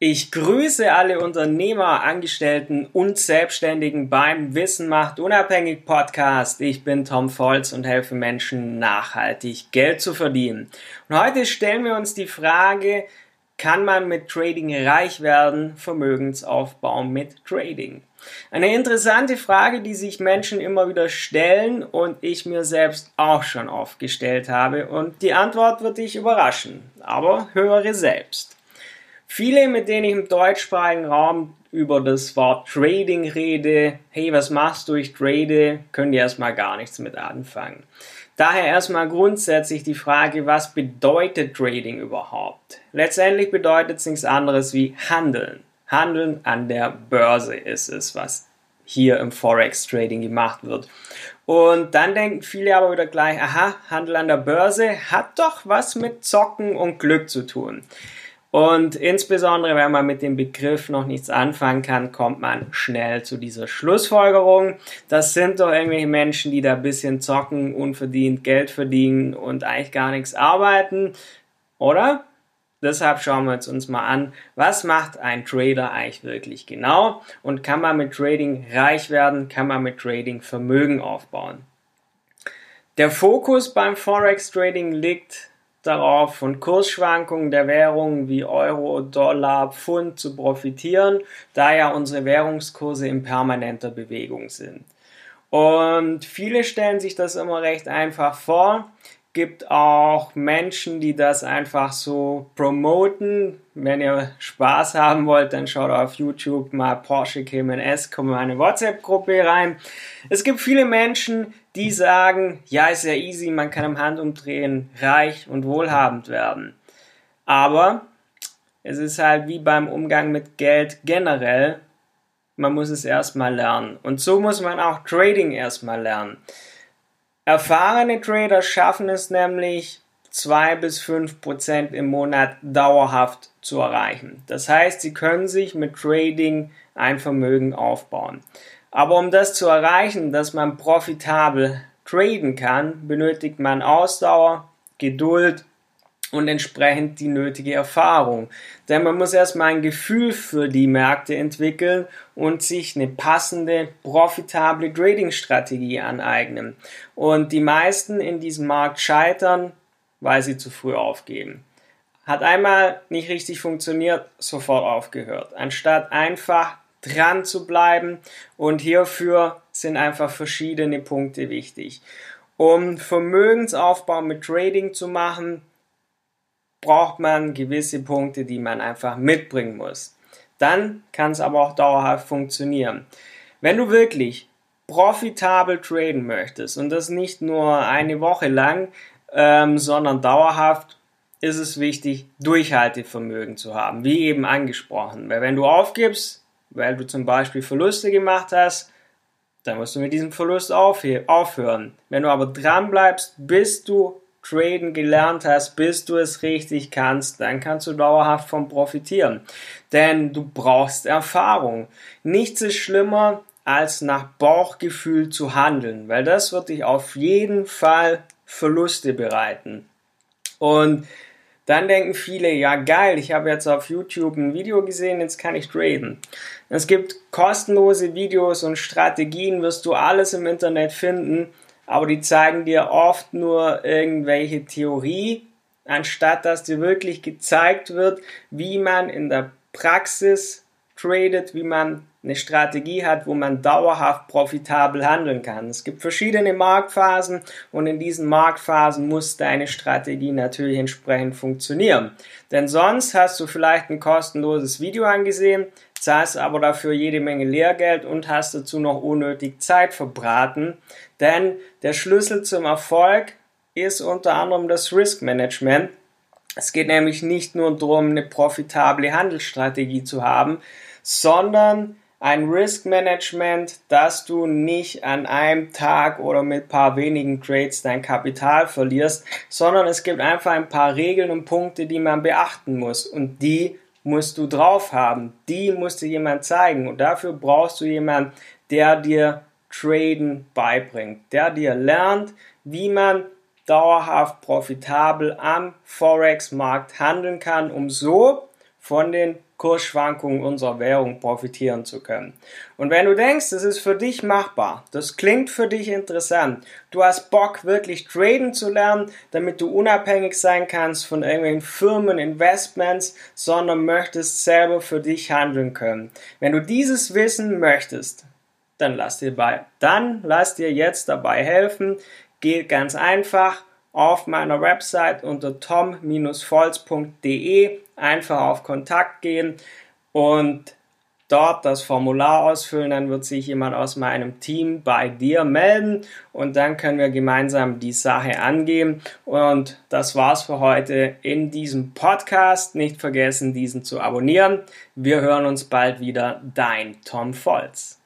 Ich grüße alle Unternehmer, Angestellten und Selbstständigen beim Wissen macht unabhängig Podcast. Ich bin Tom Volz und helfe Menschen nachhaltig Geld zu verdienen. Und heute stellen wir uns die Frage, kann man mit Trading reich werden? Vermögensaufbau mit Trading. Eine interessante Frage, die sich Menschen immer wieder stellen und ich mir selbst auch schon oft gestellt habe und die Antwort wird dich überraschen. Aber höre selbst. Viele, mit denen ich im deutschsprachigen Raum über das Wort Trading rede, hey, was machst du, ich trade, können die erstmal gar nichts mit anfangen. Daher erstmal grundsätzlich die Frage, was bedeutet Trading überhaupt? Letztendlich bedeutet es nichts anderes wie Handeln. Handeln an der Börse ist es, was hier im Forex Trading gemacht wird. Und dann denken viele aber wieder gleich, aha, Handel an der Börse hat doch was mit Zocken und Glück zu tun. Und insbesondere, wenn man mit dem Begriff noch nichts anfangen kann, kommt man schnell zu dieser Schlussfolgerung. Das sind doch irgendwelche Menschen, die da ein bisschen zocken, unverdient Geld verdienen und eigentlich gar nichts arbeiten, oder? Deshalb schauen wir uns mal an, was macht ein Trader eigentlich wirklich genau und kann man mit Trading reich werden, kann man mit Trading Vermögen aufbauen. Der Fokus beim Forex Trading liegt darauf, von Kursschwankungen der Währungen wie Euro, Dollar, Pfund zu profitieren, da ja unsere Währungskurse in permanenter Bewegung sind. Und viele stellen sich das immer recht einfach vor, gibt auch Menschen, die das einfach so promoten. Wenn ihr Spaß haben wollt, dann schaut auf YouTube mal Porsche Cayman S, kommt in meine WhatsApp-Gruppe rein. Es gibt viele Menschen, die sagen, ja, ist ja easy, man kann im Handumdrehen reich und wohlhabend werden. Aber es ist halt wie beim Umgang mit Geld generell, man muss es erstmal lernen. Und so muss man auch Trading erstmal lernen. Erfahrene Trader schaffen es nämlich, 2 bis 5 Prozent im Monat dauerhaft zu erreichen. Das heißt, sie können sich mit Trading ein Vermögen aufbauen. Aber um das zu erreichen, dass man profitabel traden kann, benötigt man Ausdauer, Geduld und entsprechend die nötige Erfahrung. Denn man muss erstmal ein Gefühl für die Märkte entwickeln und sich eine passende, profitable Trading-Strategie aneignen. Und die meisten in diesem Markt scheitern, weil sie zu früh aufgeben. Hat einmal nicht richtig funktioniert, sofort aufgehört. Anstatt einfach dran zu bleiben und hierfür sind einfach verschiedene Punkte wichtig. Um Vermögensaufbau mit Trading zu machen, braucht man gewisse Punkte, die man einfach mitbringen muss. Dann kann es aber auch dauerhaft funktionieren. Wenn du wirklich profitabel traden möchtest und das nicht nur eine Woche lang, ähm, sondern dauerhaft, ist es wichtig, Durchhaltevermögen zu haben, wie eben angesprochen. Weil wenn du aufgibst, weil du zum Beispiel Verluste gemacht hast, dann musst du mit diesem Verlust aufhören. Wenn du aber dran bleibst, bis du Traden gelernt hast, bis du es richtig kannst, dann kannst du dauerhaft von profitieren. Denn du brauchst Erfahrung. Nichts ist schlimmer, als nach Bauchgefühl zu handeln, weil das wird dich auf jeden Fall Verluste bereiten. Und dann denken viele, ja geil, ich habe jetzt auf YouTube ein Video gesehen, jetzt kann ich traden. Es gibt kostenlose Videos und Strategien, wirst du alles im Internet finden aber die zeigen dir oft nur irgendwelche Theorie, anstatt dass dir wirklich gezeigt wird, wie man in der Praxis tradet, wie man eine Strategie hat, wo man dauerhaft profitabel handeln kann. Es gibt verschiedene Marktphasen und in diesen Marktphasen muss deine Strategie natürlich entsprechend funktionieren. Denn sonst hast du vielleicht ein kostenloses Video angesehen, zahlst aber dafür jede Menge Lehrgeld und hast dazu noch unnötig Zeit verbraten. Denn der Schlüssel zum Erfolg ist unter anderem das Risk Management. Es geht nämlich nicht nur darum, eine profitable Handelsstrategie zu haben, sondern ein Risk Management, dass du nicht an einem Tag oder mit ein paar wenigen Trades dein Kapital verlierst, sondern es gibt einfach ein paar Regeln und Punkte, die man beachten muss und die musst du drauf haben. Die muss dir jemand zeigen und dafür brauchst du jemanden, der dir Traden beibringt, der dir lernt, wie man dauerhaft profitabel am Forex-Markt handeln kann, um so von den Kursschwankungen unserer Währung profitieren zu können. Und wenn du denkst, das ist für dich machbar, das klingt für dich interessant, du hast Bock wirklich traden zu lernen, damit du unabhängig sein kannst von irgendwelchen Firmen, Investments, sondern möchtest selber für dich handeln können. Wenn du dieses wissen möchtest, dann lass dir bei, dann lass dir jetzt dabei helfen. Geht ganz einfach auf meiner Website unter tom-volz.de einfach auf Kontakt gehen und dort das Formular ausfüllen, dann wird sich jemand aus meinem Team bei dir melden und dann können wir gemeinsam die Sache angehen. Und das war's für heute in diesem Podcast. Nicht vergessen, diesen zu abonnieren. Wir hören uns bald wieder. Dein Tom Volz.